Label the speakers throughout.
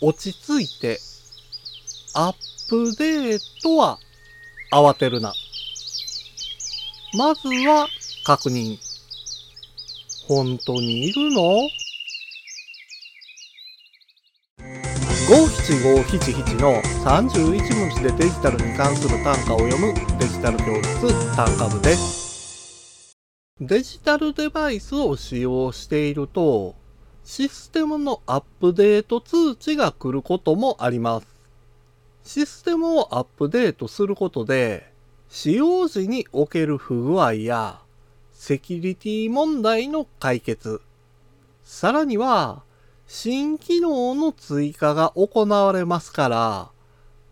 Speaker 1: 落ち着いて、アップデートは慌てるな。まずは確認。本当にいるの？五七五七七の31文字でデジタルに関する単価を読むデジタル教室単価部です。デジタルデバイスを使用していると、システムのアップデート通知が来ることもあります。システムをアップデートすることで、使用時における不具合や、セキュリティ問題の解決、さらには、新機能の追加が行われますから、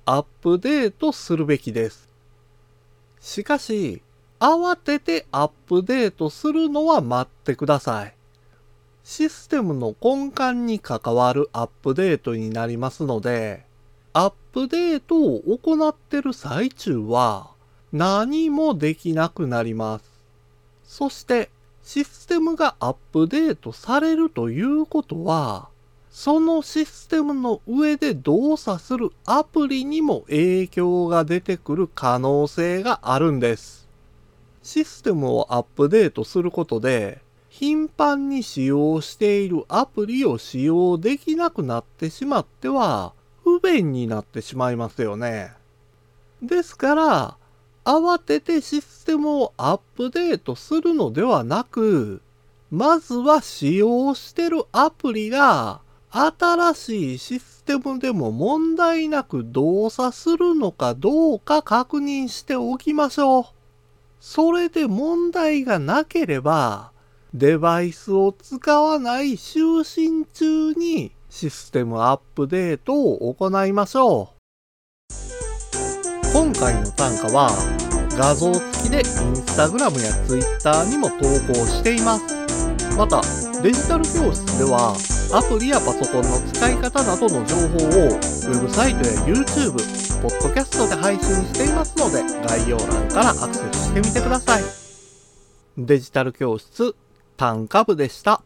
Speaker 1: アップデートするべきです。しかし、慌ててアップデートするのは待ってください。システムの根幹に関わるアップデートになりますので、アップデートを行ってる最中は何もできなくなります。そしてシステムがアップデートされるということは、そのシステムの上で動作するアプリにも影響が出てくる可能性があるんです。システムをアップデートすることで、頻繁に使用しているアプリを使用できなくなってしまっては不便になってしまいますよね。ですから、慌ててシステムをアップデートするのではなく、まずは使用してるアプリが新しいシステムでも問題なく動作するのかどうか確認しておきましょう。それで問題がなければ、デバイスを使わない就寝中にシステムアップデートを行いましょう。今回の単価は画像付きでインスタグラムやツイッターにも投稿しています。また、デジタル教室ではアプリやパソコンの使い方などの情報をウェブサイトや YouTube、ポッドキャストで配信していますので概要欄からアクセスしてみてください。デジタル教室タンカブでした。